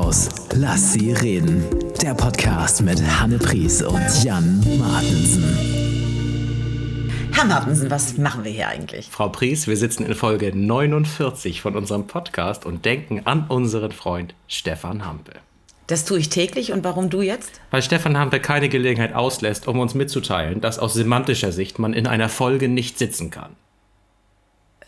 Haus. Lass sie reden. Der Podcast mit Hanne Pries und Jan Martensen. Herr Martensen, was machen wir hier eigentlich? Frau Pries, wir sitzen in Folge 49 von unserem Podcast und denken an unseren Freund Stefan Hampe. Das tue ich täglich und warum du jetzt? Weil Stefan Hampe keine Gelegenheit auslässt, um uns mitzuteilen, dass aus semantischer Sicht man in einer Folge nicht sitzen kann.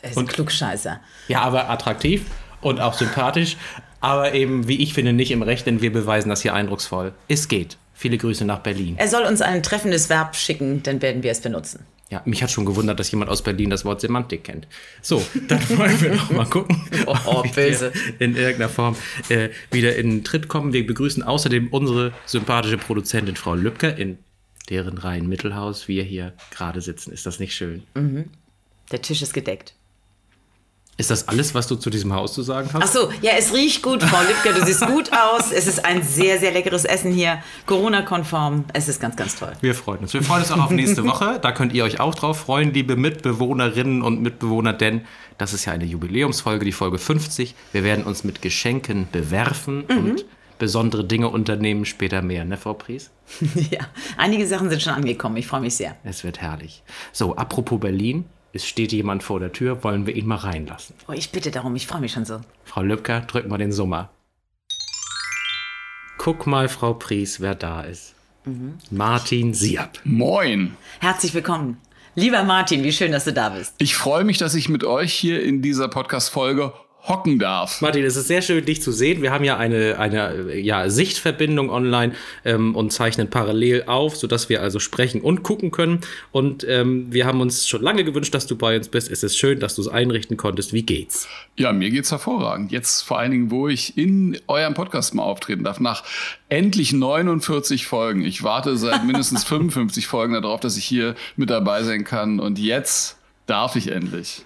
Er ist ein Klugscheißer. Ja, aber attraktiv und auch sympathisch, aber eben, wie ich finde, nicht im Recht, denn wir beweisen das hier eindrucksvoll. Es geht. Viele Grüße nach Berlin. Er soll uns ein treffendes Verb schicken, dann werden wir es benutzen. Ja, mich hat schon gewundert, dass jemand aus Berlin das Wort Semantik kennt. So, dann wollen wir noch mal gucken, Oh, oh, böse. in irgendeiner Form äh, wieder in den Tritt kommen. Wir begrüßen außerdem unsere sympathische Produzentin Frau Lübcke, in deren Reihen Mittelhaus wir hier gerade sitzen. Ist das nicht schön? Der Tisch ist gedeckt. Ist das alles, was du zu diesem Haus zu sagen hast? Ach so, ja, es riecht gut, Frau Lübcke, du siehst gut aus. Es ist ein sehr, sehr leckeres Essen hier, Corona-konform. Es ist ganz, ganz toll. Wir freuen uns. Wir freuen uns auch auf nächste Woche. Da könnt ihr euch auch drauf freuen, liebe Mitbewohnerinnen und Mitbewohner, denn das ist ja eine Jubiläumsfolge, die Folge 50. Wir werden uns mit Geschenken bewerfen und besondere Dinge unternehmen. Später mehr, ne, Frau Pries? Ja, einige Sachen sind schon angekommen. Ich freue mich sehr. Es wird herrlich. So, apropos Berlin. Es steht jemand vor der Tür. Wollen wir ihn mal reinlassen? Oh, ich bitte darum, ich freue mich schon so. Frau Lübcker, drück mal den Summer. Guck mal, Frau Pries, wer da ist. Martin Siab. Moin. Herzlich willkommen. Lieber Martin, wie schön, dass du da bist. Ich freue mich, dass ich mit euch hier in dieser Podcast-Folge hocken darf. Martin, es ist sehr schön, dich zu sehen. Wir haben ja eine, eine ja, Sichtverbindung online ähm, und zeichnen parallel auf, sodass wir also sprechen und gucken können. Und ähm, wir haben uns schon lange gewünscht, dass du bei uns bist. Es ist schön, dass du es einrichten konntest. Wie geht's? Ja, mir geht's hervorragend. Jetzt vor allen Dingen, wo ich in eurem Podcast mal auftreten darf, nach endlich 49 Folgen. Ich warte seit mindestens 55 Folgen darauf, dass ich hier mit dabei sein kann. Und jetzt darf ich endlich.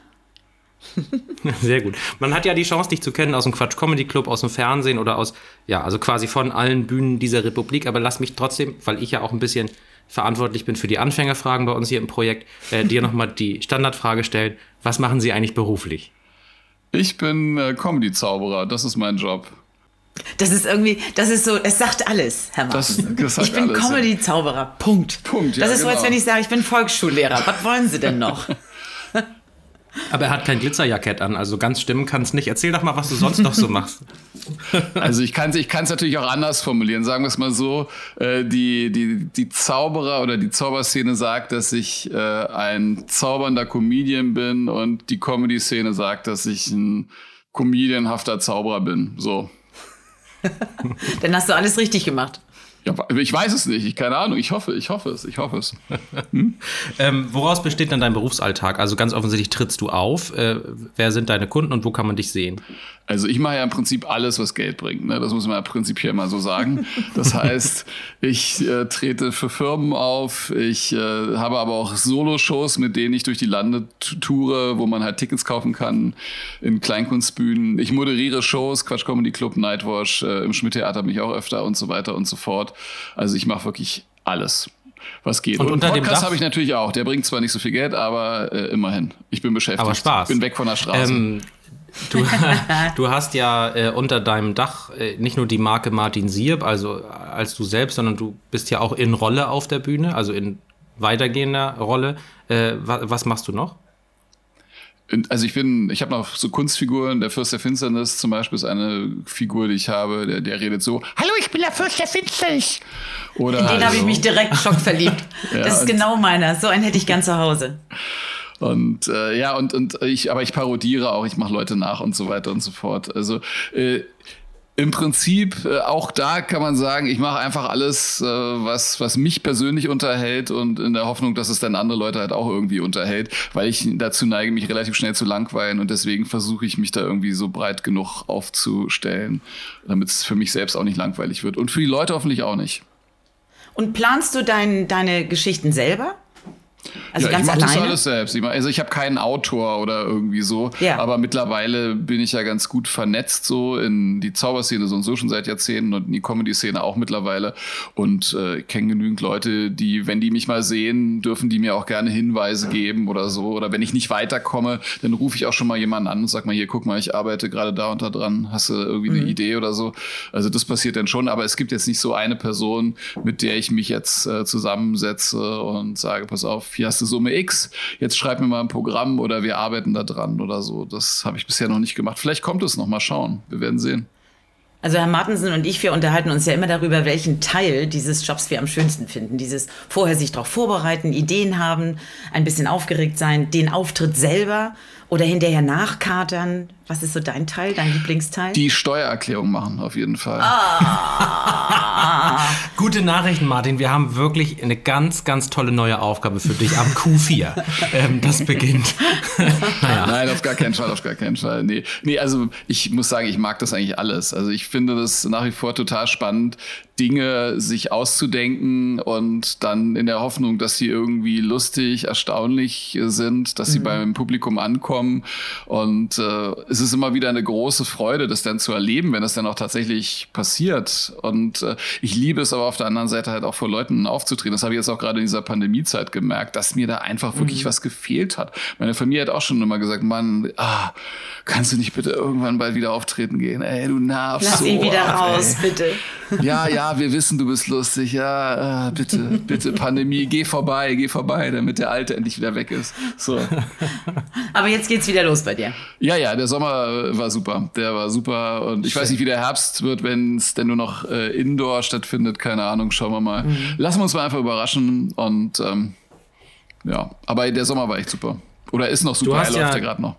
Sehr gut. Man hat ja die Chance, dich zu kennen aus dem Quatsch Comedy Club, aus dem Fernsehen oder aus, ja, also quasi von allen Bühnen dieser Republik. Aber lass mich trotzdem, weil ich ja auch ein bisschen verantwortlich bin für die Anfängerfragen bei uns hier im Projekt, äh, dir nochmal die Standardfrage stellen. Was machen Sie eigentlich beruflich? Ich bin äh, Comedy-Zauberer. Das ist mein Job. Das ist irgendwie, das ist so, es sagt alles, Herr Das- Martin. das sagt ich bin. Comedy-Zauberer. Punkt. Punkt, ja, Das ist so, als genau. wenn ich sage, ich bin Volksschullehrer. Was wollen Sie denn noch? Aber er hat kein Glitzerjackett an, also ganz stimmen kann es nicht. Erzähl doch mal, was du sonst noch so machst. Also ich kann es ich kann's natürlich auch anders formulieren. Sagen wir es mal so, äh, die, die, die Zauberer oder die Zauberszene sagt, dass ich äh, ein zaubernder Comedian bin und die Comedy-Szene sagt, dass ich ein comedianhafter Zauberer bin. So. Dann hast du alles richtig gemacht. Ja, ich weiß es nicht, ich keine Ahnung. Ich hoffe, ich hoffe es, ich hoffe es. Ähm, woraus besteht dann dein Berufsalltag? Also ganz offensichtlich trittst du auf. Äh, wer sind deine Kunden und wo kann man dich sehen? Also ich mache ja im Prinzip alles, was Geld bringt. Ne? Das muss man ja prinzipiell mal so sagen. Das heißt, ich äh, trete für Firmen auf. Ich äh, habe aber auch Solo-Shows, mit denen ich durch die Lande toure, wo man halt Tickets kaufen kann in Kleinkunstbühnen. Ich moderiere Shows, Quatsch Comedy Club, Nightwash, äh, im Schmidt-Theater bin ich auch öfter und so weiter und so fort. Also ich mache wirklich alles. Was geht. Und Und, unter Podcast habe ich natürlich auch. Der bringt zwar nicht so viel Geld, aber äh, immerhin. Ich bin beschäftigt. Aber Spaß. Bin weg von der Straße. Ähm, du, du hast ja äh, unter deinem Dach äh, nicht nur die Marke Martin Sierp, also als du selbst, sondern du bist ja auch in Rolle auf der Bühne, also in weitergehender Rolle. Äh, wa was machst du noch? Also ich bin, ich habe noch so Kunstfiguren. Der Fürst der Finsternis zum Beispiel ist eine Figur, die ich habe. Der, der redet so: Hallo, ich bin der Fürst der Finsternis. Oder In den halt habe ich mich direkt schockverliebt. Ja, das ist genau meiner. So einen hätte ich gern zu Hause. Und äh, ja, und, und ich, aber ich parodiere auch, ich mache Leute nach und so weiter und so fort. Also äh, im Prinzip, äh, auch da kann man sagen, ich mache einfach alles, äh, was, was mich persönlich unterhält und in der Hoffnung, dass es dann andere Leute halt auch irgendwie unterhält, weil ich dazu neige, mich relativ schnell zu langweilen und deswegen versuche ich mich da irgendwie so breit genug aufzustellen, damit es für mich selbst auch nicht langweilig wird und für die Leute hoffentlich auch nicht. Und planst du dein, deine Geschichten selber? Also ja, ganz ich mache das alles selbst. Ich mach, also ich habe keinen Autor oder irgendwie so, Ja. aber mittlerweile bin ich ja ganz gut vernetzt so in die Zauberszene so und so schon seit Jahrzehnten und in die Comedy-Szene auch mittlerweile und äh, ich kenne genügend Leute, die, wenn die mich mal sehen, dürfen die mir auch gerne Hinweise geben oder so. Oder wenn ich nicht weiterkomme, dann rufe ich auch schon mal jemanden an und sag mal, hier, guck mal, ich arbeite gerade da und da dran. Hast du irgendwie Mhm. eine Idee oder so? Also das passiert dann schon, aber es gibt jetzt nicht so eine Person, mit der ich mich jetzt äh, zusammensetze und sage, pass auf, hier hast du Summe X, jetzt schreib mir mal ein Programm oder wir arbeiten da dran oder so. Das habe ich bisher noch nicht gemacht. Vielleicht kommt es noch, mal schauen. Wir werden sehen. Also Herr Martensen und ich, wir unterhalten uns ja immer darüber, welchen Teil dieses Jobs wir am schönsten finden. Dieses vorher sich darauf vorbereiten, Ideen haben, ein bisschen aufgeregt sein, den Auftritt selber oder hinterher nachkatern. Was ist so dein Teil, dein Lieblingsteil? Die Steuererklärung machen, auf jeden Fall. Gute Nachrichten, Martin. Wir haben wirklich eine ganz, ganz tolle neue Aufgabe für dich am Q4. ähm, das beginnt. naja. Nein, auf gar keinen Fall, auf gar keinen Fall. Nee. nee, also ich muss sagen, ich mag das eigentlich alles. Also ich finde das nach wie vor total spannend, Dinge sich auszudenken und dann in der Hoffnung, dass sie irgendwie lustig, erstaunlich sind, dass sie beim Publikum ankommen. Und äh, es ist immer wieder eine große Freude, das dann zu erleben, wenn das dann auch tatsächlich passiert. Und äh, ich liebe es aber auf der anderen Seite halt auch vor Leuten aufzutreten. Das habe ich jetzt auch gerade in dieser Pandemiezeit gemerkt, dass mir da einfach wirklich was gefehlt hat. Meine Familie hat auch schon immer gesagt, Mann, ah, kannst du nicht bitte irgendwann bald wieder auftreten gehen? Ey, du nervst Lass so. ihn wieder ab, raus, ey. bitte. Ja, ja, wir wissen, du bist lustig. Ja, äh, bitte, bitte, Pandemie, geh vorbei, geh vorbei, damit der Alte endlich wieder weg ist. So. Aber jetzt geht's wieder los bei dir. Ja, ja, der Sommer war super. Der war super. Und ich weiß nicht, wie der Herbst wird, wenn es denn nur noch äh, Indoor stattfindet. Keine Ahnung, schauen wir mal. Mhm. Lassen wir uns mal einfach überraschen. Und ähm, ja, aber der Sommer war echt super. Oder ist noch super, hast er läuft ja- ja gerade noch.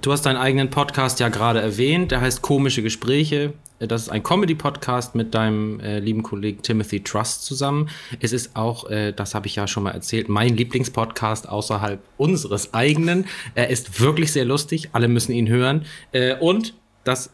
Du hast deinen eigenen Podcast ja gerade erwähnt. Der heißt Komische Gespräche. Das ist ein Comedy-Podcast mit deinem äh, lieben Kollegen Timothy Trust zusammen. Es ist auch, äh, das habe ich ja schon mal erzählt, mein Lieblingspodcast außerhalb unseres eigenen. Er ist wirklich sehr lustig. Alle müssen ihn hören. Äh, und das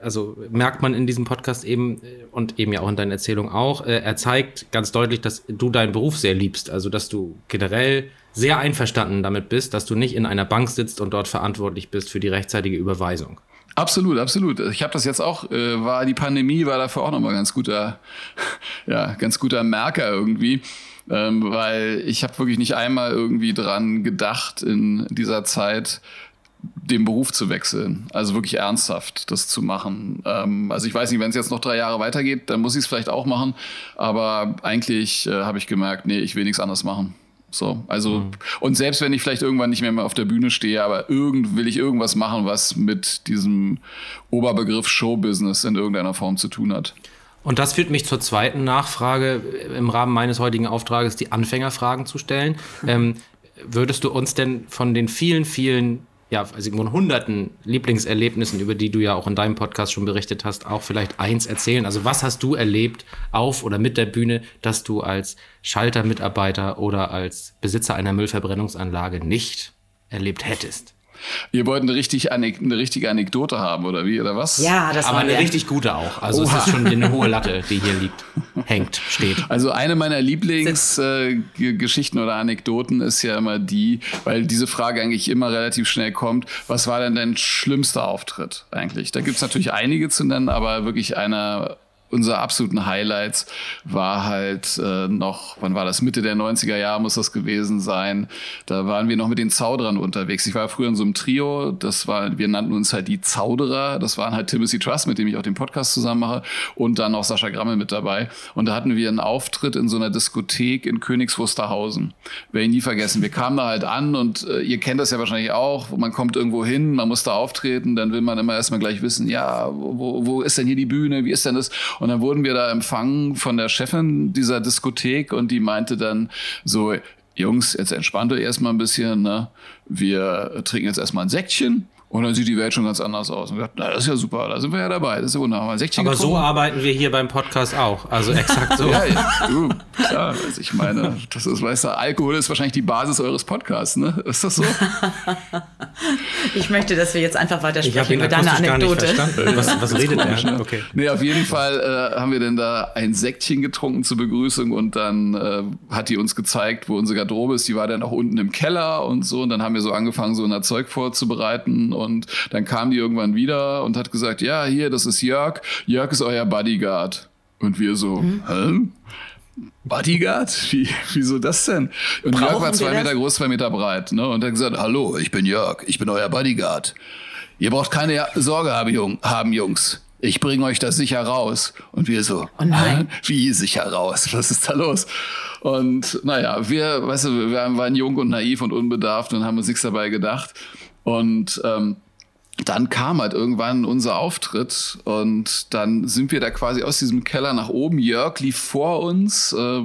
also merkt man in diesem Podcast eben äh, und eben ja auch in deinen Erzählungen auch, äh, er zeigt ganz deutlich, dass du deinen Beruf sehr liebst, also dass du generell sehr einverstanden damit bist, dass du nicht in einer Bank sitzt und dort verantwortlich bist für die rechtzeitige Überweisung. Absolut, absolut. Ich habe das jetzt auch, äh, war die Pandemie, war dafür auch nochmal ganz guter, ja, ganz guter Merker irgendwie. Ähm, weil ich habe wirklich nicht einmal irgendwie dran gedacht in dieser Zeit, den Beruf zu wechseln. Also wirklich ernsthaft das zu machen. Ähm, also ich weiß nicht, wenn es jetzt noch drei Jahre weitergeht, dann muss ich es vielleicht auch machen. Aber eigentlich äh, habe ich gemerkt, nee, ich will nichts anderes machen. So, also, und selbst wenn ich vielleicht irgendwann nicht mehr, mehr auf der Bühne stehe, aber irgend will ich irgendwas machen, was mit diesem Oberbegriff Showbusiness in irgendeiner Form zu tun hat. Und das führt mich zur zweiten Nachfrage im Rahmen meines heutigen Auftrages, die Anfängerfragen zu stellen. Ähm, würdest du uns denn von den vielen, vielen, ja, also von hunderten Lieblingserlebnissen, über die du ja auch in deinem Podcast schon berichtet hast, auch vielleicht eins erzählen? Also was hast du erlebt auf oder mit der Bühne, dass du als Schaltermitarbeiter oder als Besitzer einer Müllverbrennungsanlage nicht erlebt hättest? Ihr wollt eine, richtig Anek eine richtige Anekdote haben, oder wie, oder was? Ja, das Aber war eine der. richtig gute auch. Also Oha. es ist schon eine hohe Latte, die hier liegt, hängt, steht. Also eine meiner Lieblingsgeschichten äh, oder Anekdoten ist ja immer die, weil diese Frage eigentlich immer relativ schnell kommt, was war denn dein schlimmster Auftritt eigentlich? Da gibt's natürlich einige zu nennen, aber wirklich einer unserer absoluten Highlights war halt äh, noch, wann war das? Mitte der 90er Jahre muss das gewesen sein. Da waren wir noch mit den Zauderern unterwegs. Ich war früher in so einem Trio, das war, wir nannten uns halt die Zauderer. Das waren halt Timothy Trust, mit dem ich auch den Podcast zusammen mache, und dann noch Sascha Grammel mit dabei. Und da hatten wir einen Auftritt in so einer Diskothek in Königs Wusterhausen. Werde ich nie vergessen. Wir kamen da halt an und äh, ihr kennt das ja wahrscheinlich auch. Man kommt irgendwo hin, man muss da auftreten, dann will man immer erstmal gleich wissen, ja, wo, wo ist denn hier die Bühne, wie ist denn das? Und dann wurden wir da empfangen von der Chefin dieser Diskothek und die meinte dann so, Jungs, jetzt entspannt euch erstmal ein bisschen, ne? Wir trinken jetzt erstmal ein Säckchen. Und dann sieht die Welt schon ganz anders aus. Und wir dachten, na, das ist ja super, da sind wir ja dabei, das ist ja wunderbar. Aber so getrunken. arbeiten wir hier beim Podcast auch. Also exakt so. Ja, ja, du, klar, also ich meine, das ist, weißt du, Alkohol ist wahrscheinlich die Basis eures Podcasts, ne? Ist das so? Ich möchte, dass wir jetzt einfach Ich weitersprechen über deine akustisch gar nicht Anekdote. verstanden. Was, was redet er? Okay. Nee, auf jeden Fall äh, haben wir dann da ein Säckchen getrunken zur Begrüßung und dann äh, hat die uns gezeigt, wo unsere Garderobe ist. Die war dann auch unten im Keller und so. Und dann haben wir so angefangen, so ein Zeug vorzubereiten. Und dann kam die irgendwann wieder und hat gesagt, ja, hier, das ist Jörg. Jörg ist euer Bodyguard. Und wir so, hä? Bodyguard? Wie, wieso das denn? Und Jörg Brauchen war zwei? Meter groß, zwei Meter breit. Ne? Und hat gesagt, hallo, ich bin Jörg, ich bin euer Bodyguard. Ihr braucht keine Sorge haben, Jung, haben Jungs. Ich bringe euch das sicher raus. Und wir so, Oh nein. Wie sicher raus? Was ist da los? Und naja, wir, weißt du, wir waren jung und naiv und unbedarft und haben uns nichts dabei gedacht. Und ähm, dann kam halt irgendwann unser Auftritt und dann sind wir da quasi aus diesem Keller nach oben. Jörg lief vor uns, äh,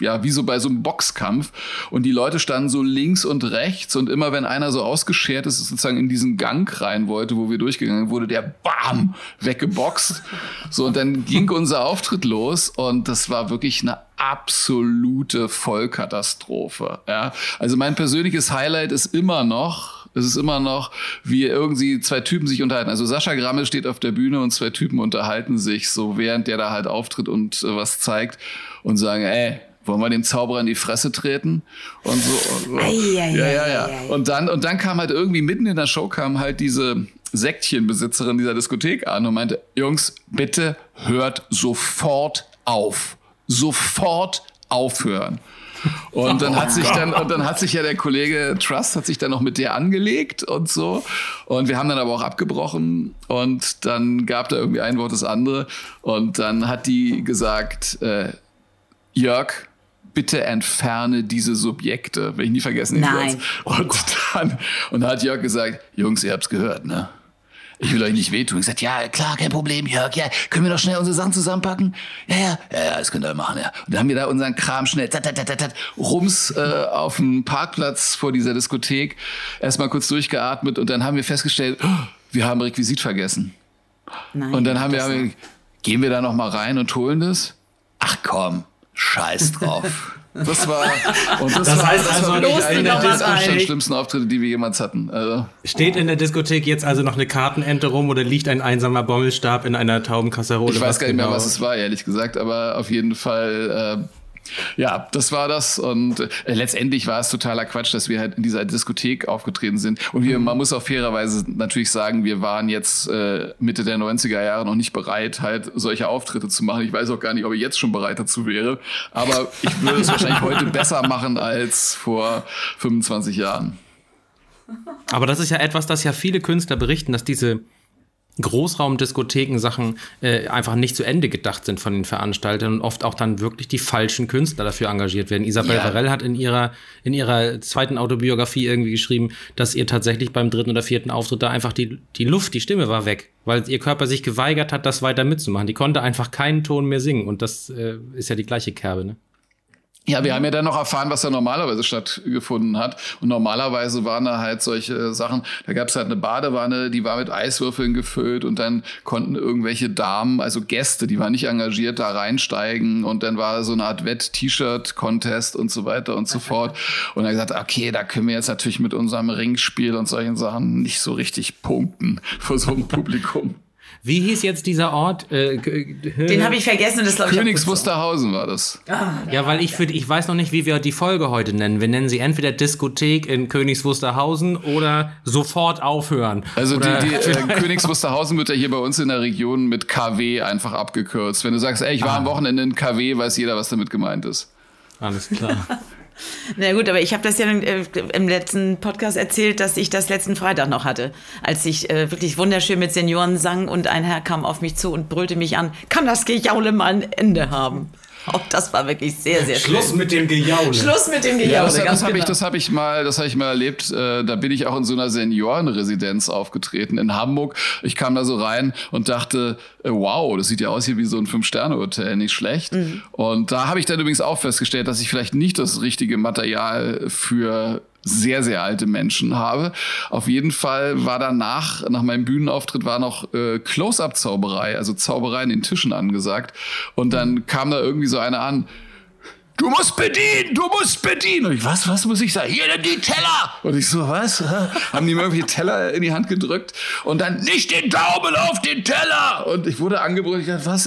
ja, wie so bei so einem Boxkampf. Und die Leute standen so links und rechts und immer wenn einer so ausgeschert ist, sozusagen in diesen Gang rein wollte, wo wir durchgegangen wurde, der BAM weggeboxt. So, und dann ging unser Auftritt los und das war wirklich eine absolute Vollkatastrophe. Ja, also mein persönliches Highlight ist immer noch, es ist immer noch, wie irgendwie zwei Typen sich unterhalten. Also Sascha Grammel steht auf der Bühne und zwei Typen unterhalten sich so, während der da halt auftritt und äh, was zeigt und sagen, ey, wollen wir dem Zauberer in die Fresse treten? Und so. Und ja, ja, ja. Und dann, und dann kam halt irgendwie mitten in der Show kam halt diese Säckchenbesitzerin dieser Diskothek an und meinte, Jungs, bitte hört sofort auf. Sofort aufhören. Und dann hat sich dann, und dann hat sich ja der Kollege Trust hat sich dann noch mit der angelegt und so. Und wir haben dann aber auch abgebrochen und dann gab da irgendwie ein Wort das andere. Und dann hat die gesagt, äh, Jörg, bitte entferne diese Subjekte. Will ich nie vergessen. Nein. Und dann, und dann hat Jörg gesagt, Jungs, ihr habt's gehört, ne? Ich will euch nicht wehtun. Ich gesagt, ja, klar, kein Problem, Jörg. Ja, können wir doch schnell unsere Sachen zusammenpacken? Ja, ja, ja, ja, das könnt ihr machen, ja. Und dann haben wir da unseren Kram schnell, tat, tat, tat, tat, rums äh, auf dem Parkplatz vor dieser Diskothek erstmal kurz durchgeatmet und dann haben wir festgestellt, oh, wir haben Requisit vergessen. Nein, Und dann haben wir, haben wir gehen wir da noch mal rein und holen das? Ach komm, scheiß drauf. Das war, und das, Das war, heißt das also, war los, einer der drei. schlimmsten Auftritte, die wir jemals hatten. Also, Steht in der Diskothek jetzt also noch eine Kartenente rum oder liegt ein einsamer Bommelstab in einer Taubenkasserole? ich weiß gar nicht mehr, genau? was es war, ehrlich gesagt, aber auf jeden Fall, äh, ja, das war das. Und äh, letztendlich war es totaler Quatsch, dass wir halt in dieser Diskothek aufgetreten sind. Und wir, man muss auch fairerweise natürlich sagen, wir waren jetzt äh, Mitte der 90er Jahre noch nicht bereit, halt solche Auftritte zu machen. Ich weiß auch gar nicht, ob ich jetzt schon bereit dazu wäre. Aber ich würde es wahrscheinlich heute besser machen als vor 25 Jahren. Aber das ist ja etwas, das ja viele Künstler berichten, dass diese Großraumdiskotheken-Sachen äh, einfach nicht zu Ende gedacht sind von den Veranstaltern und oft auch dann wirklich die falschen Künstler dafür engagiert werden. Isabel Ja. Varell hat in ihrer, in ihrer zweiten Autobiografie irgendwie geschrieben, dass ihr tatsächlich beim dritten oder vierten Auftritt da einfach die, die Luft, die Stimme war weg, weil ihr Körper sich geweigert hat, das weiter mitzumachen. Die konnte einfach keinen Ton mehr singen und das äh, ist ja die gleiche Kerbe, ne? Ja, wir haben ja dann noch erfahren, was da normalerweise stattgefunden hat. Und normalerweise waren da halt solche Sachen, da gab es halt eine Badewanne, die war mit Eiswürfeln gefüllt und dann konnten irgendwelche Damen, also Gäste, die waren nicht engagiert, da reinsteigen und dann war so eine Art Wett-T-Shirt-Contest und so weiter und so fort. Und er gesagt, okay, da können wir jetzt natürlich mit unserem Ringspiel und solchen Sachen nicht so richtig punkten vor so einem Publikum. Wie hieß jetzt dieser Ort? Äh, Den habe ich vergessen das ich Königs. Wusterhausen war das. Ja, weil ich für ich weiß noch nicht, wie wir die Folge heute nennen. Wir nennen sie entweder Diskothek in Königs Wusterhausen oder sofort aufhören. Also oder die, die äh, Königs Wusterhausen wird ja hier bei uns in der Region mit KW einfach abgekürzt. Wenn du sagst, ey, ich war am Wochenende in KW, weiß jeder, was damit gemeint ist. alles klar. Na gut, aber ich habe das ja äh, im letzten Podcast erzählt, dass ich das letzten Freitag noch hatte, als ich äh, wirklich wunderschön mit Senioren sang und ein Herr kam auf mich zu und brüllte mich an, kann das Gejaule mal ein Ende haben? Auch das war wirklich sehr, sehr schlimm. mit dem Gejaule. Schluss mit dem Gejaule, Ja, das, ganz das habe ich, genau. das hab ich mal, das habe ich mal erlebt. Äh, da bin ich auch in so einer Seniorenresidenz aufgetreten in Hamburg. Ich kam da so rein und dachte, äh, wow, das sieht ja aus hier wie so ein Fünf-Sterne-Hotel, nicht schlecht. Mhm. Und da habe ich dann übrigens auch festgestellt, dass ich vielleicht nicht das richtige Material für sehr, sehr alte Menschen habe. Auf jeden Fall war danach, nach meinem Bühnenauftritt, war noch äh, Close-Up-Zauberei, also Zauberei in den Tischen angesagt. Und dann kam da irgendwie so einer an, du musst bedienen, du musst bedienen. Und ich, was, was muss ich sagen? Hier, nimm die Teller. Und ich so, was? Haben die mir irgendwelche Teller in die Hand gedrückt und dann nicht den Daumen auf den Teller. Und ich wurde angebrüllt, ich dachte, was?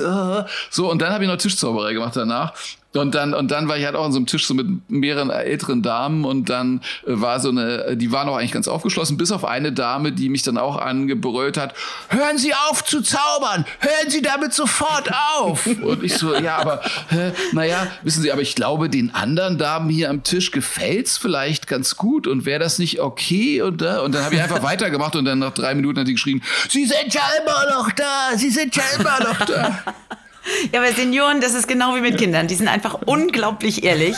So, und dann habe ich noch Tischzauberei gemacht danach. Und dann, und dann war ich halt auch an so einem Tisch so mit mehreren älteren Damen und dann äh, war so eine, die waren auch eigentlich ganz aufgeschlossen, bis auf eine Dame, die mich dann auch angebrüllt hat, hören Sie auf zu zaubern, hören Sie damit sofort auf. Und ich so, ja, aber, äh, naja, wissen Sie, aber ich glaube, den anderen Damen hier am Tisch gefällt's vielleicht ganz gut und wäre das nicht okay? Und, äh, und dann habe ich einfach weitergemacht und dann nach drei Minuten hat sie geschrien, Sie sind ja immer noch da, Sie sind ja immer noch da. Ja, bei Senioren, das ist genau wie mit Kindern. Die sind einfach unglaublich ehrlich.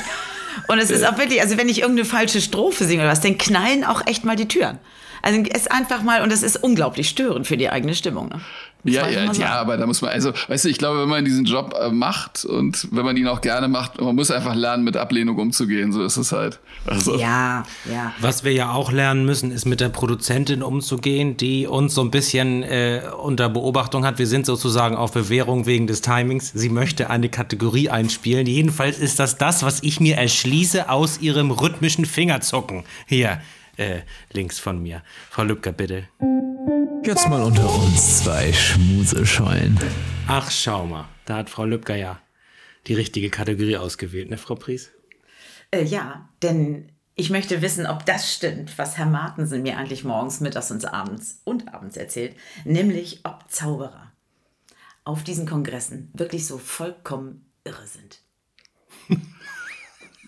Und es ist auch wirklich, also wenn ich irgendeine falsche Strophe singe oder was, dann knallen auch echt mal die Türen. Also es ist einfach mal, und das ist unglaublich störend für die eigene Stimmung. Ne? Ja, ja, ja, aber da muss man, also, weißt du, ich glaube, wenn man diesen Job äh, macht und wenn man ihn auch gerne macht, man muss einfach lernen, mit Ablehnung umzugehen, so ist es halt. Also. Ja, ja. Was wir ja auch lernen müssen, ist mit der Produzentin umzugehen, die uns so ein bisschen äh, unter Beobachtung hat. Wir sind sozusagen auf Bewährung wegen des Timings. Sie möchte eine Kategorie einspielen. Jedenfalls ist das das, was ich mir erschließe aus ihrem rhythmischen Fingerzucken. Hier, äh, links von mir. Frau Lübcker, bitte. Jetzt mal unter uns zwei Schmuseschollen. Ach, schau mal. Da hat Frau Lübcker ja die richtige Kategorie ausgewählt, ne, Frau Pries? Äh, ja, denn ich möchte wissen, ob das stimmt, was Herr Martensen mir eigentlich morgens, mittags und abends und abends erzählt, nämlich ob Zauberer auf diesen Kongressen wirklich so vollkommen irre sind.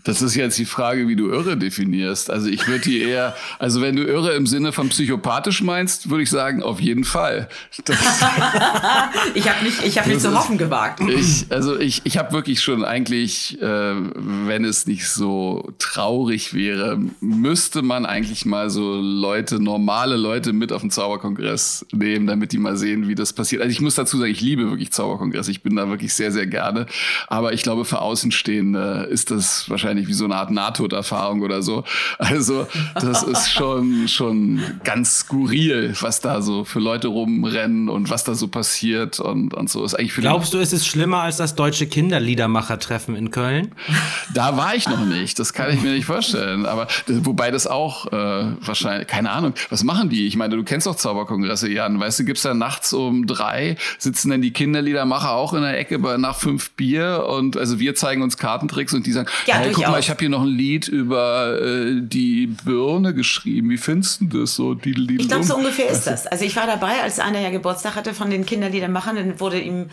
Das ist jetzt die Frage, wie du irre definierst. Also ich würde die eher, also wenn du irre im Sinne von psychopathisch meinst, würde ich sagen, auf jeden Fall. Ich habe mich, ich habe mich zu hoffen gewagt. Ich, also ich, ich habe wirklich schon eigentlich, äh, wenn es nicht so traurig wäre, müsste man eigentlich mal so Leute, normale Leute mit auf den Zauberkongress nehmen, damit die mal sehen, wie das passiert. Also ich muss dazu sagen, ich liebe wirklich Zauberkongress. Ich bin da wirklich sehr, sehr gerne. Aber ich glaube, für Außenstehende ist das wahrscheinlich wahrscheinlich wie so eine Art Nahtoderfahrung oder so. Also das ist schon, schon ganz skurril, was da so für Leute rumrennen und was da so passiert und, und so. Ist eigentlich für Glaubst du, es ist schlimmer als das deutsche Kinderliedermacher-Treffen in Köln? Da war ich noch nicht, das kann ich mir nicht vorstellen. Aber wobei das auch äh, wahrscheinlich, keine Ahnung, was machen die? Ich meine, du kennst doch Zauberkongresse, Jan. Weißt du, gibt's da nachts um drei, sitzen dann die Kinderliedermacher auch in der Ecke bei, nach fünf Bier und also wir zeigen uns Kartentricks und die sagen, ja, hey, guck mal, ich habe hier noch ein Lied über äh, die Birne geschrieben. Wie findest du das so? Didel, didel, ich glaube, so ungefähr ist das. Also ich war dabei, als einer ja Geburtstag hatte von den Kinderliedermachern, dann wurde ihm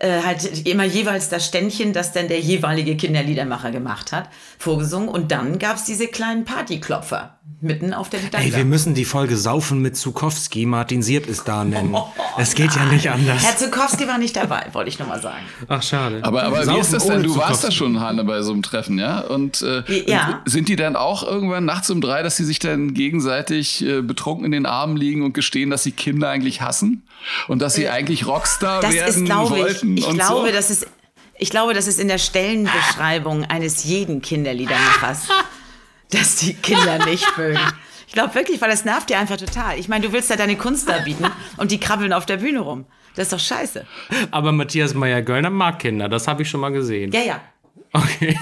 äh, halt immer jeweils das Ständchen, das dann der jeweilige Kinderliedermacher gemacht hat, vorgesungen. Und dann gab es diese kleinen Partyklopfer mitten auf der Ey, wir müssen die Folge Saufen mit Zukowski. Martin Sierp ist da nennen. Es geht ja nicht anders. Herr Zukowski war nicht dabei, wollte ich nochmal sagen. Ach, schade. Aber, aber wie ist das denn? Du warst da schon, Hanne, bei so einem Treffen, ja? Und äh, ja. sind die dann auch irgendwann nachts um drei, dass sie sich dann gegenseitig äh, betrunken in den Armen liegen und gestehen, dass sie Kinder eigentlich hassen? Und dass sie äh, eigentlich Rockstar das werden ist, wollten? Ich, ich glaube, so? das ist ich glaube, das ist in der Stellenbeschreibung eines jeden Kinderliedermachers dass die Kinder nicht mögen. Ich glaube wirklich, weil das nervt dir einfach total. Ich meine, du willst ja deine Kunst da bieten und die krabbeln auf der Bühne rum. Das ist doch scheiße. Aber Matthias Meyer-Göllner mag Kinder, das habe ich schon mal gesehen. Ja, ja. Okay.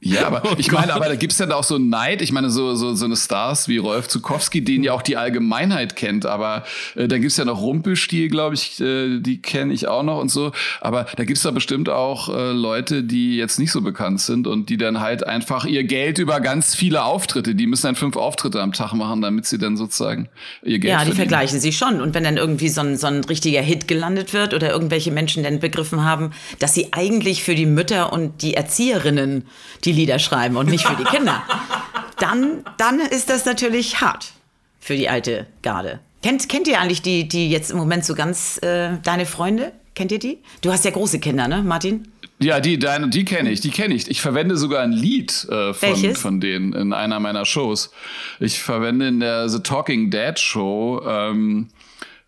Ja, aber oh ich meine, aber da gibt's ja auch so Neid. Ich meine, so, so, so eine Stars wie Rolf Zukowski, den ja auch die Allgemeinheit kennt. Aber äh, da gibt's ja noch Rumpelstil, glaube ich, äh, die kenne ich auch noch und so. Aber da gibt's da bestimmt auch äh, Leute, die jetzt nicht so bekannt sind und die dann halt einfach ihr Geld über ganz viele Auftritte, die müssen dann fünf Auftritte am Tag machen, damit sie dann sozusagen ihr Geld Ja, die verdienen. vergleichen sie schon. Und wenn dann irgendwie so ein, so ein richtiger Hit gelandet wird oder irgendwelche Menschen dann begriffen haben, dass sie eigentlich für die Mütter und die Erzieherinnen die Lieder schreiben und nicht für die Kinder, dann, dann ist das natürlich hart für die alte Garde. Kennt, kennt ihr eigentlich die, die jetzt im Moment so ganz äh, deine Freunde? Kennt ihr die? Du hast ja große Kinder, ne, Martin? Ja, die, deine, die kenne ich, die kenne ich. Ich verwende sogar ein Lied äh, von, von denen in einer meiner Shows. Ich verwende in der The Talking Dead Show ähm,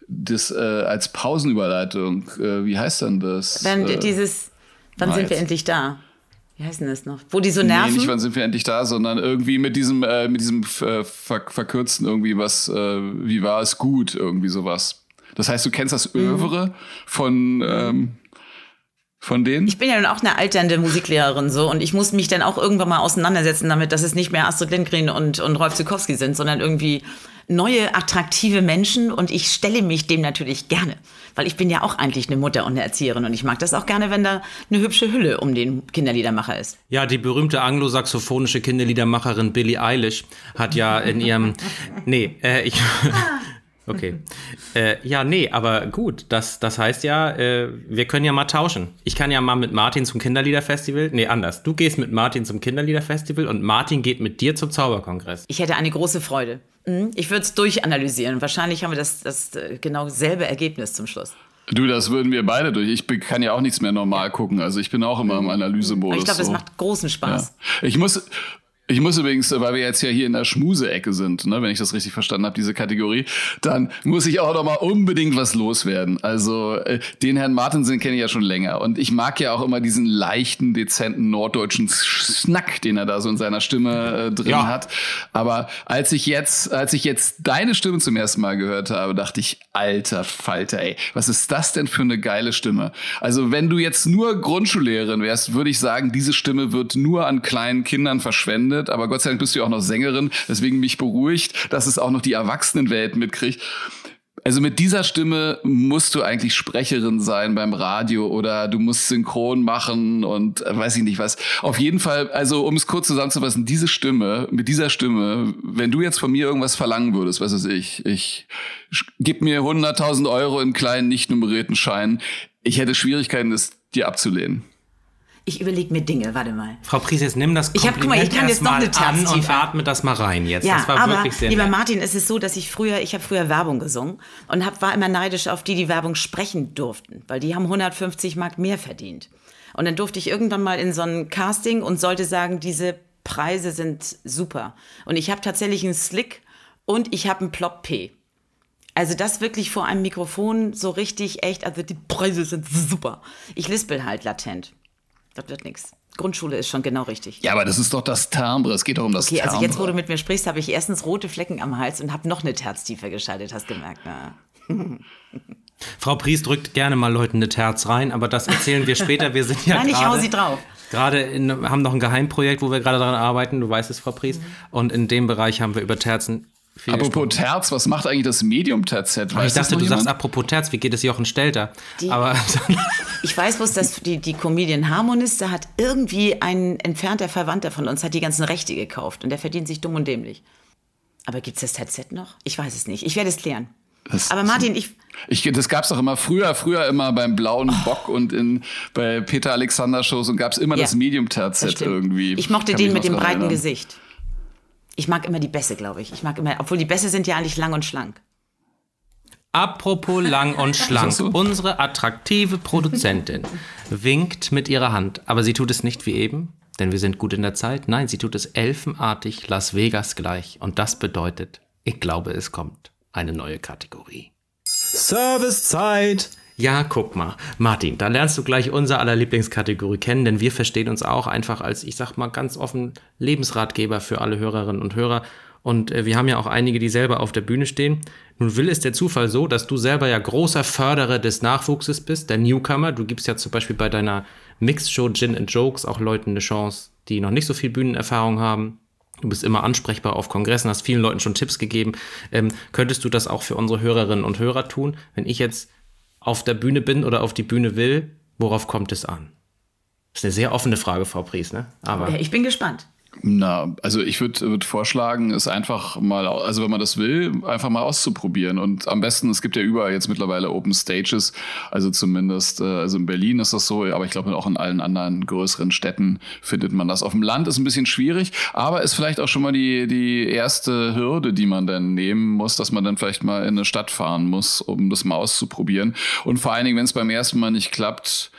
das äh, als Pausenüberleitung. Äh, wie heißt denn das? Wenn äh, dieses, wann sind wir endlich da? Wie heißt denn das noch? Wo die so nerven? Nee, nicht wann sind wir endlich da, sondern irgendwie mit diesem, äh, mit diesem äh, ver verkürzten irgendwie was, äh, wie war es gut, irgendwie sowas. Das heißt, du kennst das Övre mhm. von, ähm, von denen? Ich bin ja dann auch eine alternde Musiklehrerin so und ich muss mich dann auch irgendwann mal auseinandersetzen damit, dass es nicht mehr Astrid Lindgren und, und Rolf Zukowski sind, sondern irgendwie neue, attraktive Menschen und ich stelle mich dem natürlich gerne, weil ich bin ja auch eigentlich eine Mutter und eine Erzieherin und ich mag das auch gerne, wenn da eine hübsche Hülle um den Kinderliedermacher ist. Ja, die berühmte anglosaxophonische Kinderliedermacherin Billie Eilish hat ja in ihrem, nee, äh, ich, Okay. Äh, ja, nee, aber gut. Das, das heißt ja, äh, wir können ja mal tauschen. Ich kann ja mal mit Martin zum Kinderliederfestival. Nee, anders. Du gehst mit Martin zum Kinderliederfestival und Martin geht mit dir zum Zauberkongress. Ich hätte eine große Freude. Mhm. Ich würde es durchanalysieren. Wahrscheinlich haben wir das, das äh, genau selbe Ergebnis zum Schluss. Du, das würden wir beide durch. Ich kann ja auch nichts mehr normal gucken. Also ich bin auch immer im Analysemodus. Ich glaube, das so. macht großen Spaß. Ja. Ich muss, ich muss übrigens, weil wir jetzt ja hier in der Schmuse-Ecke sind, ne, wenn ich das richtig verstanden habe, diese Kategorie, dann muss ich auch noch mal unbedingt was loswerden. Also äh, den Herrn Martensen kenne ich ja schon länger und ich mag ja auch immer diesen leichten, dezenten norddeutschen Snack, den er da so in seiner Stimme äh, drin ja. hat. Aber als ich jetzt, als ich jetzt deine Stimme zum ersten Mal gehört habe, dachte ich, alter Falter, ey, was ist das denn für eine geile Stimme? Also wenn du jetzt nur Grundschullehrerin wärst, würde ich sagen, diese Stimme wird nur an kleinen Kindern verschwendet findet. Aber Gott sei Dank bist du ja auch noch Sängerin, deswegen mich beruhigt, dass es auch noch die Erwachsenenwelt mitkriegt. Also mit dieser Stimme musst du eigentlich Sprecherin sein beim Radio oder du musst synchron machen und äh, weiß ich nicht was. Auf jeden Fall, also um es kurz zusammenzufassen, diese Stimme, mit dieser Stimme, wenn du jetzt von mir irgendwas verlangen würdest, was weiß ich, ich gib mir 100.000 Euro in kleinen, nicht nummerierten Scheinen, ich hätte Schwierigkeiten, es dir abzulehnen. Ich überlege mir Dinge, warte mal. Frau Pries, jetzt nimm das Kompliment ich hab, guck mal, ich kann jetzt noch eine an und atme das mal rein jetzt. Ja, das war aber, wirklich sehr lieber nett. Martin, es ist so, dass ich früher, ich habe früher Werbung gesungen und hab, war immer neidisch auf die, die Werbung sprechen durften, weil die haben 150 Mark mehr verdient. Und dann durfte ich irgendwann mal in so ein Casting und sollte sagen, diese Preise sind super. Und ich habe tatsächlich einen Slick und ich habe einen Plop P. Also das wirklich vor einem Mikrofon so richtig echt, also die Preise sind super. Ich lispel halt latent. Das wird nichts. Grundschule ist schon genau richtig. Ja, aber das ist doch das Timbre. Es geht doch um das okay, Timbre. Also jetzt, wo du mit mir sprichst, habe ich erstens rote Flecken am Hals und habe noch eine Terz tiefer geschaltet, hast gemerkt. Na. Frau Pries drückt gerne mal Leuten eine Terz rein, aber das erzählen wir später. Wir sind ja Nein, ich hau sie drauf. Gerade in, haben noch ein Geheimprojekt, wo wir gerade daran arbeiten. Du weißt es, Frau Pries. Mhm. Und in dem Bereich haben wir über Terzen apropos Terz, was macht eigentlich das Medium Terzett? Ich dachte, du jemand? sagst apropos Terz, wie geht es Jochen Stelter? Die, aber ich weiß bloß, dass die, die Comedian Harmoniste hat irgendwie ein entfernter Verwandter von uns, hat die ganzen Rechte gekauft und der verdient sich dumm und dämlich. Aber gibt es das TZ noch? Ich weiß es nicht. Ich werde es klären. Das, aber Martin, ich, ich. Das gab es doch immer früher, früher immer beim Blauen oh. Bock und in, bei Peter Alexander Shows und gab es immer ja, das Medium-Terzett irgendwie. Ich mochte den mit dem breiten erinnern. Gesicht. Ich mag immer die Bässe, glaube ich. Ich mag immer, obwohl die Bässe sind ja eigentlich lang und schlank. Apropos lang und schlank. Unsere attraktive Produzentin winkt mit ihrer Hand, aber sie tut es nicht wie eben, denn wir sind gut in der Zeit. Nein, sie tut es elfenartig Las Vegas gleich. Und das bedeutet, ich glaube, es kommt eine neue Kategorie. Servicezeit. Ja, guck mal. Martin, da lernst du gleich unser aller Lieblingskategorie kennen, denn wir verstehen uns auch einfach als, ich sag mal ganz offen, Lebensratgeber für alle Hörerinnen und Hörer. Und äh, wir haben ja auch einige, die selber auf der Bühne stehen. Nun will es der Zufall so, dass du selber ja großer Förderer des Nachwuchses bist, der Newcomer. Du gibst ja zum Beispiel bei deiner Mixshow Gin and Jokes auch Leuten eine Chance, die noch nicht so viel Bühnenerfahrung haben. Du bist immer ansprechbar auf Kongressen, hast vielen Leuten schon Tipps gegeben. Ähm, könntest du das auch für unsere Hörerinnen und Hörer tun, wenn ich jetzt auf der Bühne bin oder auf die Bühne will, worauf kommt es an? Das ist eine sehr offene Frage, Frau Pries, ne? Aber ich bin gespannt. Na, also ich würde würd vorschlagen, es einfach mal, also wenn man das will, einfach mal auszuprobieren. Und am besten, es gibt ja überall jetzt mittlerweile Open Stages, also zumindest, äh, also in Berlin ist das so, aber ich glaube auch in allen anderen größeren Städten findet man das. Auf dem Land ist ein bisschen schwierig, aber ist vielleicht auch schon mal die, die erste Hürde, die man dann nehmen muss, dass man dann vielleicht mal in eine Stadt fahren muss, um das mal auszuprobieren. Und vor allen Dingen, wenn es beim ersten Mal nicht klappt,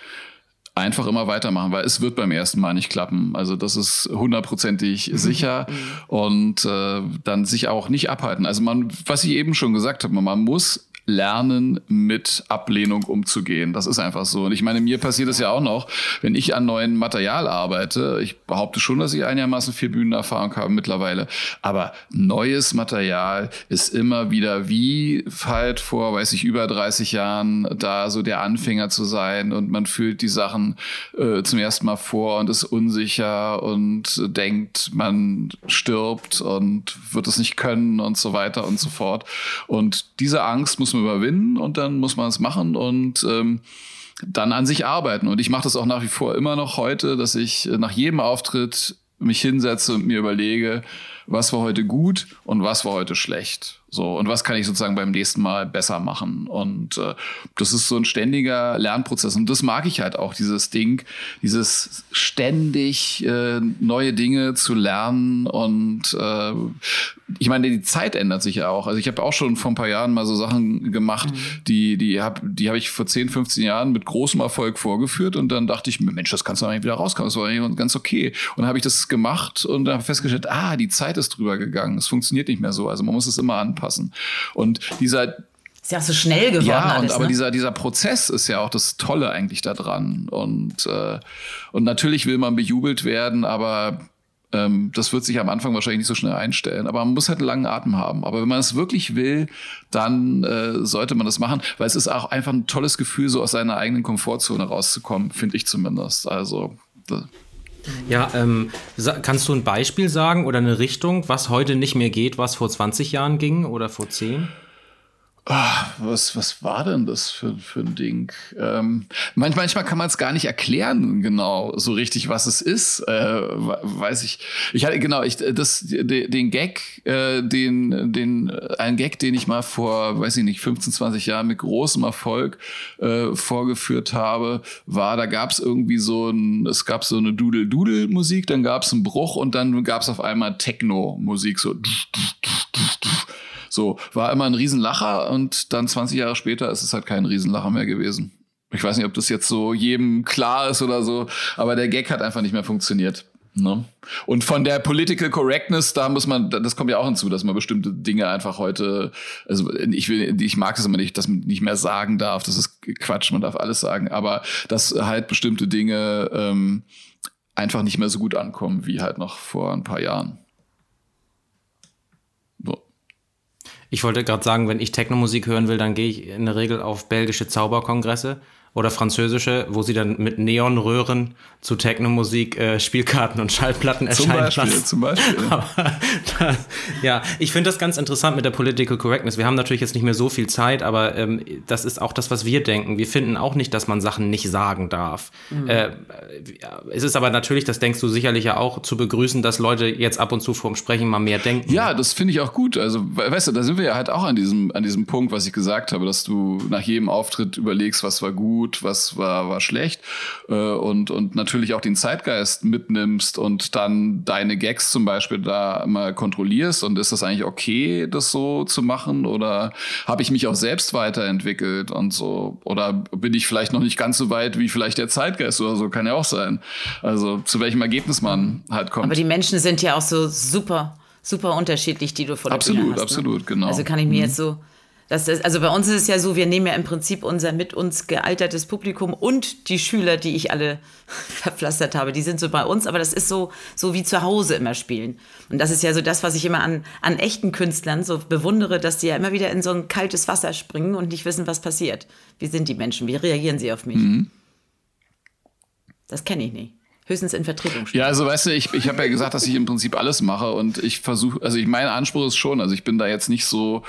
einfach immer weitermachen, weil es wird beim ersten Mal nicht klappen. Also das ist hundertprozentig mhm. sicher und äh, dann sich auch nicht abhalten. Also man, was ich eben schon gesagt habe, man muss lernen, mit Ablehnung umzugehen. Das ist einfach so. Und ich meine, mir passiert es ja auch noch, wenn ich an neuen Material arbeite. Ich behaupte schon, dass ich einigermaßen viel Bühnenerfahrung habe mittlerweile. Aber neues Material ist immer wieder wie halt vor, weiß ich, über 30 Jahren da so der Anfänger zu sein und man fühlt die Sachen äh, zum ersten Mal vor und ist unsicher und denkt, man stirbt und wird es nicht können und so weiter und so fort. Und diese Angst muss man überwinden und dann muss man es machen und ähm, dann an sich arbeiten. Und ich mache das auch nach wie vor immer noch heute, dass ich nach jedem Auftritt mich hinsetze und mir überlege, was war heute gut und was war heute schlecht. So, und was kann ich sozusagen beim nächsten Mal besser machen? Und äh, das ist so ein ständiger Lernprozess. Und das mag ich halt auch, dieses Ding, dieses ständig äh, neue Dinge zu lernen. Und äh, ich meine, die Zeit ändert sich ja auch. Also ich habe auch schon vor ein paar Jahren mal so Sachen gemacht, mhm. die, die habe die hab ich vor 10, 15 Jahren mit großem Erfolg vorgeführt. Und dann dachte ich Mensch, das kannst du eigentlich wieder rauskommen. Das war eigentlich ganz okay. Und dann habe ich das gemacht und dann habe festgestellt, ah, die Zeit ist drüber gegangen. Es funktioniert nicht mehr so. Also man muss es immer anpassen anpassen. Und dieser ist ja auch so schnell geworden. Ja, alles, und, aber ne? dieser, dieser Prozess ist ja auch das Tolle eigentlich daran. Und, äh, und natürlich will man bejubelt werden, aber ähm, das wird sich am Anfang wahrscheinlich nicht so schnell einstellen. Aber man muss halt einen langen Atem haben. Aber wenn man es wirklich will, dann äh, sollte man das machen, weil es ist auch einfach ein tolles Gefühl, so aus seiner eigenen Komfortzone rauszukommen, finde ich zumindest. Also. Ja, ähm, kannst du ein Beispiel sagen oder eine Richtung, was heute nicht mehr geht, was vor 20 Jahren ging oder vor 10? Ach, was, was war denn das für, für ein Ding? Ähm, manchmal, kann man es gar nicht erklären, genau, so richtig, was es ist. Äh, weiß ich. Ich hatte, genau, ich, das, den Gag, äh, den, den, ein Gag, den ich mal vor, weiß ich nicht, 15, 20 Jahren mit großem Erfolg äh, vorgeführt habe, war, da gab es irgendwie so ein, es gab so eine Doodle-Doodle-Musik, dann gab es einen Bruch und dann gab es auf einmal Techno-Musik, so. So, war immer ein Riesenlacher und dann 20 Jahre später ist es halt kein Riesenlacher mehr gewesen. Ich weiß nicht, ob das jetzt so jedem klar ist oder so, aber der Gag hat einfach nicht mehr funktioniert. Ne? Und von der Political Correctness, da muss man, das kommt ja auch hinzu, dass man bestimmte Dinge einfach heute, also ich will, ich mag es immer nicht, dass man nicht mehr sagen darf, das ist Quatsch, man darf alles sagen, aber dass halt bestimmte Dinge ähm, einfach nicht mehr so gut ankommen wie halt noch vor ein paar Jahren. Ich wollte gerade sagen, wenn ich Technomusik hören will, dann gehe ich in der Regel auf belgische Zauberkongresse oder französische, wo sie dann mit Neonröhren zu Technomusik äh, Spielkarten und Schallplatten erscheinen zum Beispiel, lassen. Zum Beispiel. Das, ja, ich finde das ganz interessant mit der Political Correctness. Wir haben natürlich jetzt nicht mehr so viel Zeit, aber ähm, das ist auch das, was wir denken. Wir finden auch nicht, dass man Sachen nicht sagen darf. Mhm. Äh, es ist aber natürlich, das denkst du sicherlich ja auch, zu begrüßen, dass Leute jetzt ab und zu vorm Sprechen mal mehr denken. Ja, das finde ich auch gut. Also, weißt du, da sind wir ja halt auch an diesem, an diesem Punkt, was ich gesagt habe, dass du nach jedem Auftritt überlegst, was war gut gut, was war, war schlecht äh, und, und natürlich auch den Zeitgeist mitnimmst und dann deine Gags zum Beispiel da mal kontrollierst und ist das eigentlich okay, das so zu machen oder habe ich mich auch selbst weiterentwickelt und so oder bin ich vielleicht noch nicht ganz so weit wie vielleicht der Zeitgeist oder so, kann ja auch sein. Also zu welchem Ergebnis man halt kommt. Aber die Menschen sind ja auch so super super unterschiedlich, die du vor der absolut, Bühne hast. Absolut, absolut, ne? genau. Also kann ich mir mhm. jetzt so das ist, also bei uns ist es ja so, wir nehmen ja im Prinzip unser mit uns gealtertes Publikum und die Schüler, die ich alle verpflastert habe, die sind so bei uns, aber das ist so, so wie zu Hause immer spielen. Und das ist ja so das, was ich immer an, an echten Künstlern so bewundere, dass die ja immer wieder in so ein kaltes Wasser springen und nicht wissen, was passiert. Wie sind die Menschen? Wie reagieren sie auf mich? Mhm. Das kenne ich nicht höchstens in Vertretung. Ja, also weißt du, ich, ich habe ja gesagt, dass ich im Prinzip alles mache und ich versuche, also ich, mein Anspruch ist schon, also ich bin da jetzt nicht so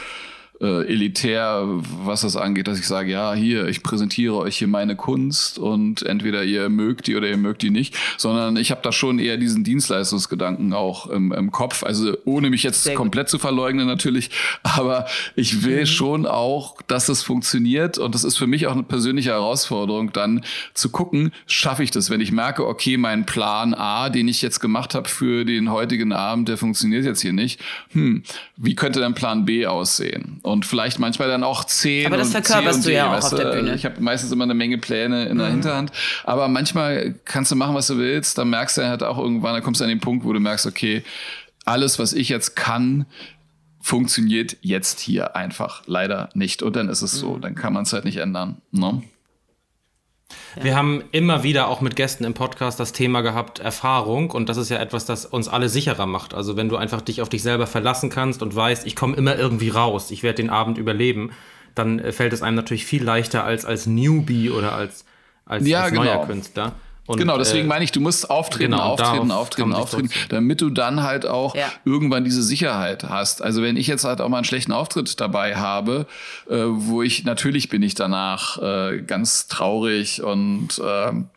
äh, elitär, was das angeht, dass ich sage, ja, hier, ich präsentiere euch hier meine Kunst und entweder ihr mögt die oder ihr mögt die nicht, sondern ich habe da schon eher diesen Dienstleistungsgedanken auch im, im Kopf, also ohne mich jetzt Sehr komplett gut. zu verleugnen natürlich, aber ich will mhm. schon auch, dass das funktioniert und das ist für mich auch eine persönliche Herausforderung, dann zu gucken, schaffe ich das, wenn ich merke, okay, mein Plan A, den ich jetzt gemacht habe für den heutigen Abend, der funktioniert jetzt hier nicht, hm, wie könnte dann Plan B aussehen? und vielleicht manchmal dann auch zehn. Aber das verkörperst du ja auch auf der Bühne. Ich habe meistens immer eine Menge Pläne in der mhm. Hinterhand. Aber manchmal kannst du machen, was du willst. Dann merkst du halt auch irgendwann, da kommst du an den Punkt, wo du merkst, okay, alles, was ich jetzt kann, funktioniert jetzt hier einfach leider nicht. Und dann ist es so, dann kann man es halt nicht ändern. Ne? Wir haben immer wieder auch mit Gästen im Podcast das Thema gehabt, Erfahrung. Und das ist ja etwas, das uns alle sicherer macht. Also wenn du einfach dich auf dich selber verlassen kannst und weißt, ich komme immer irgendwie raus, ich werde den Abend überleben, dann äh, fällt es einem natürlich viel leichter als als Newbie oder als, als, Ja, als neuer genau. Künstler. Und, genau, deswegen äh, meine ich, du musst auftreten, genau, auftreten, auftreten, auftreten, damit du dann halt auch Ja. irgendwann diese Sicherheit hast. Also wenn ich jetzt halt auch mal einen schlechten Auftritt dabei habe, äh, wo ich, natürlich bin ich danach äh, ganz traurig und ähm,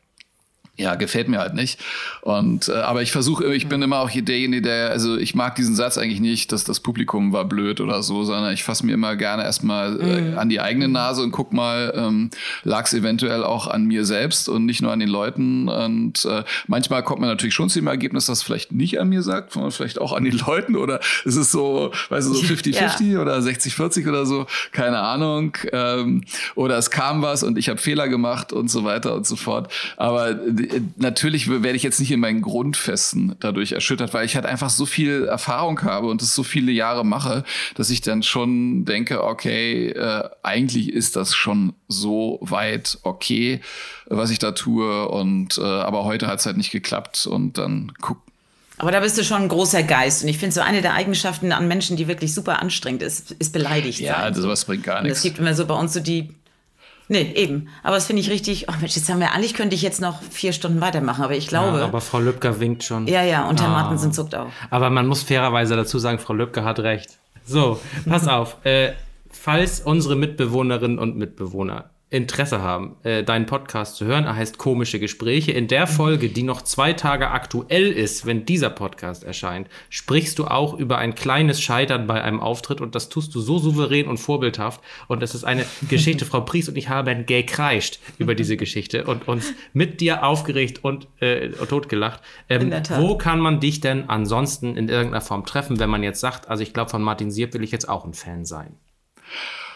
ja, gefällt mir halt nicht. Und äh, aber ich versuche, ich bin immer auch derjenige, der, also ich mag diesen Satz eigentlich nicht, dass das Publikum war blöd oder so, sondern ich fasse mir immer gerne erstmal äh, an die eigene Nase und guck mal, ähm, lag es eventuell auch an mir selbst und nicht nur an den Leuten. Und äh, manchmal kommt man natürlich schon zu dem Ergebnis, dass es vielleicht nicht an mir sagt, sondern vielleicht auch an den Leuten oder es ist so, weißt du, so 50-50 oder 60-40 oder so, keine Ahnung. Ähm, oder es kam was und ich habe Fehler gemacht und so weiter und so fort. Aber äh, natürlich werde ich jetzt nicht in meinen Grundfesten dadurch erschüttert, weil ich halt einfach so viel Erfahrung habe und es so viele Jahre mache, dass ich dann schon denke, okay, äh, eigentlich ist das schon so weit okay, was ich da tue. Und äh, aber heute hat es halt nicht geklappt und dann guck, Aber da bist du schon ein großer Geist. Und ich finde, so eine der Eigenschaften an Menschen, die wirklich super anstrengend ist, ist beleidigt ja, sein. das was bringt gar Und es nichts. gibt immer so bei uns so die. Nee, eben. Aber das finde ich richtig. Oh Mensch, jetzt haben wir eigentlich könnte ich jetzt noch vier Stunden weitermachen, aber ich glaube. Ja, Ja, aber Frau Lübcker winkt schon. ja, und Herr Ah. Martensen zuckt auch. Aber man muss fairerweise dazu sagen, Frau Lübcke hat recht. So, pass auf. Äh, falls unsere Mitbewohnerinnen und Mitbewohner Interesse haben, äh, deinen Podcast zu hören, er heißt Komische Gespräche. In der Folge, die noch zwei Tage aktuell ist, wenn dieser Podcast erscheint, sprichst du auch über ein kleines Scheitern bei einem Auftritt und das tust du so souverän und vorbildhaft. Und es ist eine Geschichte, Frau Pries und ich haben gekreischt über diese Geschichte und uns mit dir aufgeregt und äh, totgelacht. Ähm, In der Tat. wo kann man dich denn ansonsten in irgendeiner Form treffen, wenn man jetzt sagt, also ich glaube, von Martin Sierp will ich jetzt auch ein Fan sein?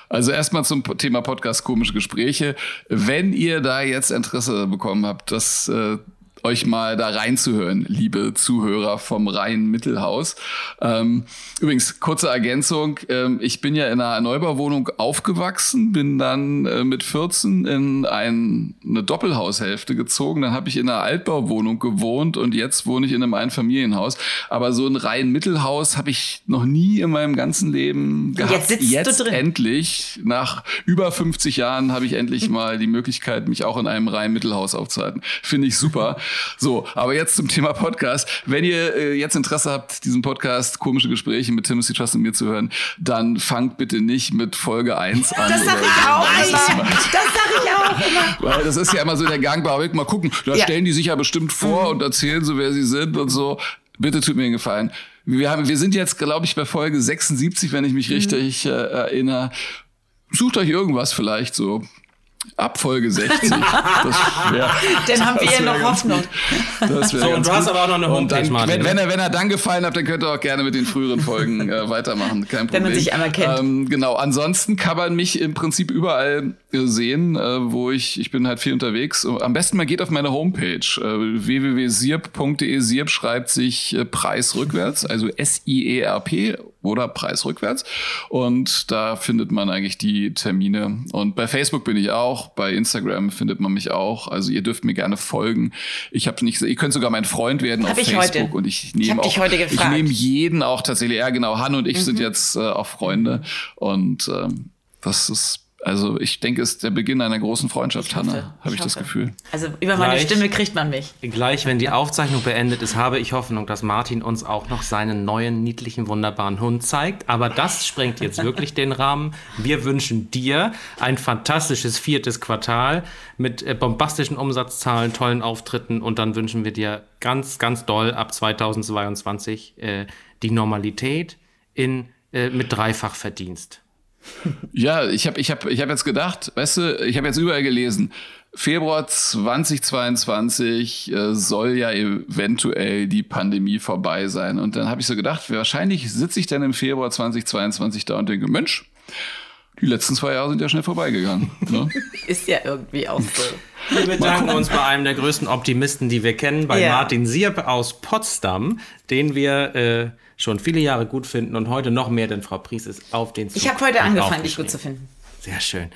Also erstmal zum Thema Podcast Komische Gespräche. Wenn ihr da jetzt Interesse bekommen habt, das äh, euch mal da reinzuhören, liebe Zuhörer vom Rhein-Mittelhaus. Ähm, übrigens, kurze Ergänzung. Ähm, ich bin ja in einer Neubauwohnung aufgewachsen, bin dann äh, mit 14 in ein, eine Doppelhaushälfte gezogen. Dann habe ich in einer Altbauwohnung gewohnt und jetzt wohne ich in einem Einfamilienhaus. Aber so ein Rhein-Mittelhaus habe ich noch nie in meinem ganzen Leben gehabt. jetzt sitzt du jetzt drin. endlich, nach über 50 Jahren, habe ich endlich mal die Möglichkeit, mich auch in einem Rhein-Mittelhaus aufzuhalten. Finde ich super. So, aber jetzt zum Thema Podcast. Wenn ihr äh, jetzt Interesse habt, diesen Podcast Komische Gespräche mit Timothy Trust und mir zu hören, dann fangt bitte nicht mit Folge 1 an. Das sag ich auch immer. Das sag ich auch immer. Weil das ist ja immer so der gangbare Weg. Mal gucken, da Ja. stellen die sich ja bestimmt vor und erzählen so, wer sie sind und so. Bitte tut mir einen Gefallen. Wir, haben, wir sind jetzt, glaube ich, bei Folge 76, wenn ich mich richtig äh, erinnere. Sucht euch irgendwas vielleicht so. Ab Folge 60. Das wär, Dann haben wir ja noch Hoffnung. Das So, und du hast aber auch noch eine Homepage, dann, Martin, wenn, ne? wenn, er, wenn er dann gefallen hat, dann könnt ihr auch gerne mit den früheren Folgen äh, weitermachen. Kein Problem. Wenn man sich einmal kennt. Ähm, genau. Ansonsten kann man mich im Prinzip überall äh, sehen, äh, wo ich, ich bin halt viel unterwegs. Am besten mal geht auf meine Homepage, äh, www.sirp.de. Sirp schreibt sich äh, Preis rückwärts, also S-I-E-R-P oder Preis rückwärts. Und da findet man eigentlich die Termine. Und bei Facebook bin ich auch, bei Instagram findet man mich auch. Also ihr dürft mir gerne folgen. Ich habe nicht, ihr könnt sogar mein Freund werden Hab auf ich Facebook heute. und ich nehme auch, ich. Mhm. nehme jeden auch tatsächlich. Ja, genau. Han und ich sind jetzt äh, auch Freunde und ähm, das ist also ich denke, es ist der Beginn einer großen Freundschaft, Ich hoffe, Hanna, habe ich, das hoffe. Gefühl. Also über meine Gleich. Stimme kriegt man mich. Gleich, wenn die Aufzeichnung beendet ist, habe ich Hoffnung, dass Martin uns auch noch seinen neuen, niedlichen, wunderbaren Hund zeigt. Aber das sprengt jetzt wirklich den Rahmen. Wir wünschen dir ein fantastisches viertes Quartal mit äh, bombastischen Umsatzzahlen, tollen Auftritten und dann wünschen wir dir ganz, ganz doll ab 2022 äh, die Normalität in, äh, mit Dreifachverdienst. Ja, ich habe ich hab, ich hab jetzt gedacht, weißt du, ich habe jetzt überall gelesen, Februar 2022 äh, soll ja eventuell die Pandemie vorbei sein. Und dann habe ich so gedacht, wahrscheinlich sitze ich dann im Februar 2022 da und denke, Mensch, die letzten zwei Jahre sind ja schnell vorbeigegangen. Ne? Ist ja irgendwie auch so. Wir bedanken uns bei einem der größten Optimisten, die wir kennen, bei Ja. Martin Sierp aus Potsdam, den wir äh, schon viele Jahre gut finden und heute noch mehr, denn Frau Pries ist auf den Zug Ich habe heute angefangen, dich gut zu finden. Sehr schön.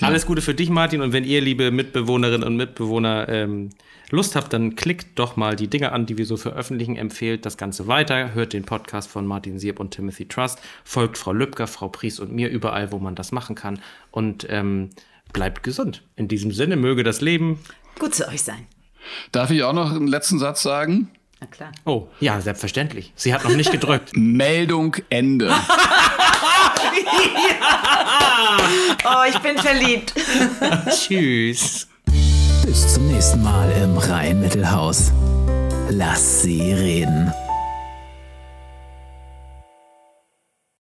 Alles Gute für dich, Martin. Und wenn ihr, liebe Mitbewohnerinnen und Mitbewohner, ähm, Lust habt, dann klickt doch mal die Dinge an, die wir so veröffentlichen. Empfehlt das Ganze weiter. Hört den Podcast von Martin Sierp und Timothy Trust. Folgt Frau Lübcker, Frau Pries und mir überall, wo man das machen kann. Und ähm, bleibt gesund. In diesem Sinne möge das Leben. Gut zu euch sein. Darf ich auch noch einen letzten Satz sagen? Na klar. Oh, ja, selbstverständlich. Sie hat noch nicht gedrückt. Meldung Ende. Oh, ich bin verliebt. Tschüss. Bis zum nächsten Mal im Rhein-Mittelhaus. Lass sie reden.